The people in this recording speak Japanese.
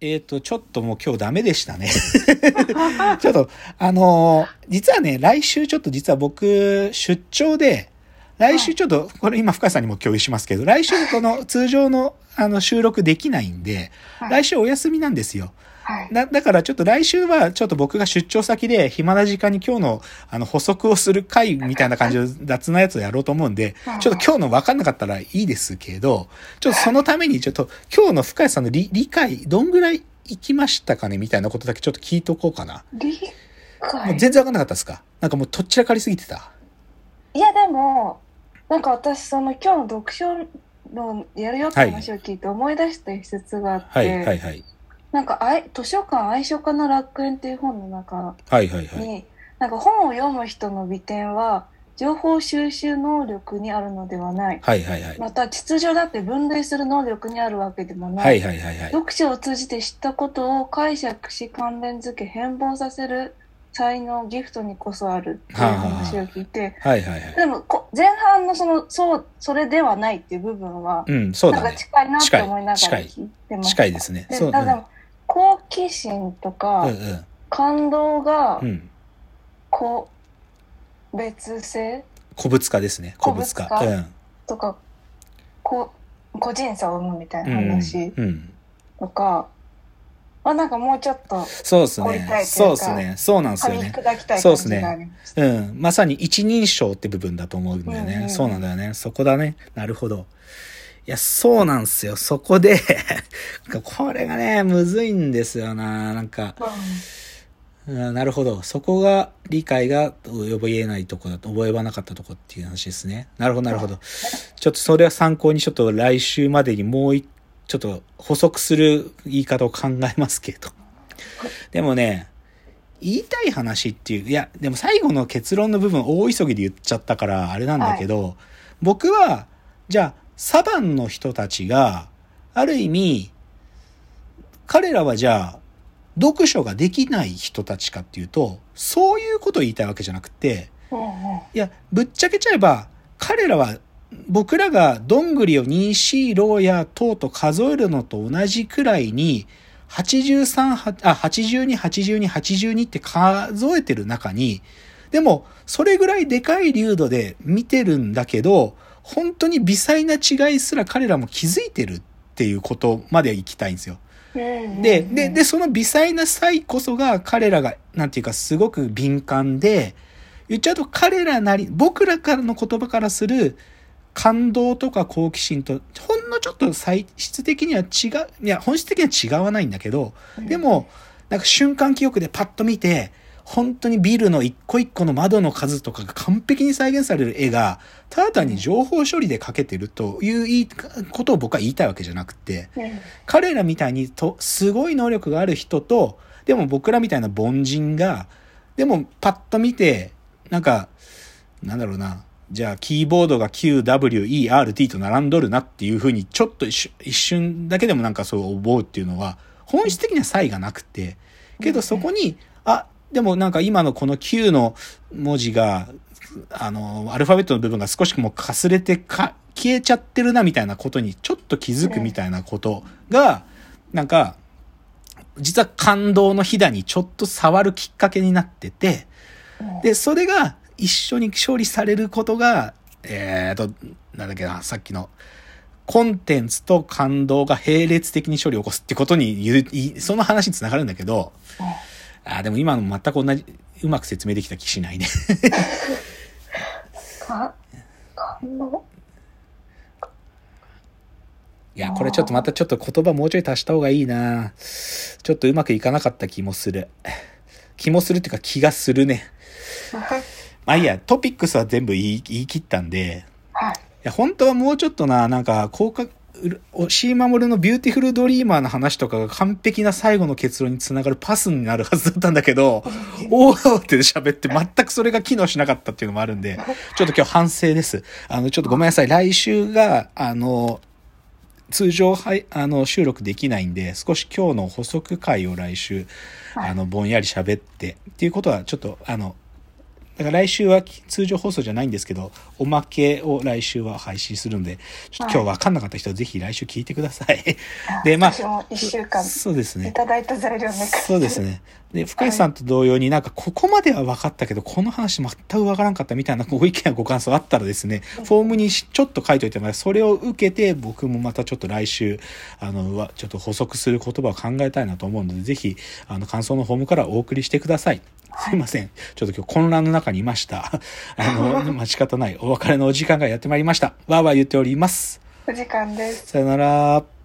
えっ、と、ちょっともう今日ダメでしたね。ちょっと、あのー実はね、来週ちょっと実は僕、出張で、来週ちょっと、これ今深谷さんにも共有しますけど、来週この通常のあの収録できないんで、はい来週お休みなんですよ。はい。だだからちょっと来週はちょっと僕が出張先で暇な時間に今日のあの補足をする回みたいな感じの雑なやつをやろうと思うんではい、ちょっと今日の分かんなかったらいいですけど、ちょっとそのためにちょっと今日の深谷さんの理理解どんぐらいいきましたかねみたいなことだけちょっと聞いとこうかな。理解？全然分かんなかったですか？なんかもうとっちらかりすぎてた。いや、でも、なんか私、その今日の読書のやるよって話を聞いて思い出した一節があって、はいはいはい。なんかあい図書館愛書家の楽園っていう本の中はいはいはい。に、なんか本を読む人の美点は情報収集能力にあるのではない。はいはいはい。また秩序だって分類する能力にあるわけでもない。はいはいはいはい。読書を通じて知ったことを解釈し関連づけ変貌させる才能ギフトにこそあるっていう話を聞いて、はいはいはい。でもこ前半のそのそうそれではないっていう部分は、うん、そうなんかだね。近いなって近い思いながら近い聞いてます。近いですね。そう。でただでも好奇心とか、うんうん感動がうん。うん。個別性？古物化ですね。古物化。うん。とかこ個人差を生むみたいな話うんうん、とかはなんかもうちょっとそうですね。かそうですね。そうなんですよね。そうですね。うん。まさに一人称って部分だと思うんだよね。うんうんそうなんだよね。そこだね。なるほど。いや、そうなんですよ。そこで、これがね、むずいんですよな。なんか、うんなるほど。そこが理解が覚えないとこだと、覚えばなかったとこっていう話ですね。なるほど、なるほど。ちょっとそれは参考にちょっと来週までにもう一、ちょっと補足する言い方を考えますけど。でもね、言いたい話っていう、いや、でも最後の結論の部分大急ぎで言っちゃったからあれなんだけど、僕は、じゃあ、サバンの人たちが、ある意味、彼らはじゃあ、読書ができない人たちかっていうと、そういうことを言いたいわけじゃなくて、いや、ぶっちゃけちゃえば、彼らは、僕らがどんぐりを2、4、ローや等と数えるのと同じくらいに、83、はあ、82、82、82って数えてる中に、でも、それぐらいでかい流度で見てるんだけど、本当に微細な違いすら彼らも気づいてるっていうことまで行きたいんですよ。うんで、で、で、その微細な際こそが彼らが、なんていうか、すごく敏感で、言っちゃうと彼らなり、僕らからの言葉からする感動とか好奇心と、ほんのちょっと材質的には違う、いや、本質的には違わないんだけど、でも、なんか瞬間記憶でパッと見て、本当にビルの一個一個の窓の数とかが完璧に再現される絵が、ただ単に情報処理で描けてるといういいことを僕は言いたいわけじゃなくて、うん。彼らみたいにとすごい能力がある人とでも僕らみたいな凡人がでもパッと見てなんかなんだろうなじゃあキーボードが QWERT と並んどるなっていうふうにちょっと一瞬一瞬だけでもなんかそう思うっていうのは本質的には差異がなくてけどそこにあでもなんか今のこの Q の文字があの、アルファベットの部分が少しもうかすれてか、消えちゃってるなみたいなことにちょっと気づくみたいなことが、なんか、実は感動のひだにちょっと触るきっかけになってて、で、それが一緒に処理されることが、えーと、なんだっけな、さっきの、コンテンツと感動が並列的に処理を起こすってことに、その話につながるんだけど、あーでも今の全く同じ、うまく説明できた気しないね。か感動いや、これちょっとまたちょっと言葉もうちょい足した方がいいなちょっとうまくいかなかった気もする。気もするっていうか気がするね。まあいいや、トピックスは全部言い言い切ったんで、はいいや、本当はもうちょっとな、なんか、効果、押井守のビューティフルドリーマーの話とかが完璧な最後の結論につながるパスになるはずだったんだけど、おーって喋って全くそれが機能しなかったっていうのもあるんで、ちょっと今日反省です。あの、ちょっとごめんなさい。来週が、あの、通常はい、あの、収録できないんで、少し今日の補足会を来週、はいあの、ぼんやり喋って、っていうことは、ちょっと、あの、だから来週は通常放送じゃないんですけど、おまけを来週は配信するんで、ちょっと今日分かんなかった人はぜひ来週聞いてください。で、まあ、私も一週間そうですねい。ただいた材料ね。そうですね。で、深井さんと同様になんかここまでは分かったけど、この話全く分からんかったみたいなご意見やご感想あったらですね、フォームにちょっと書いといてもらそれを受けて僕もまたちょっと来週、あの、わちょっと補足する言葉を考えたいなと思うので、ぜひ、あの、感想のフォームからお送りしてください。すいません。ちょっと今日混乱の中にいました。あの、まあ、仕方ない。お別れのお時間がやってまいりました。わーわー言っております。お時間です。さよなら。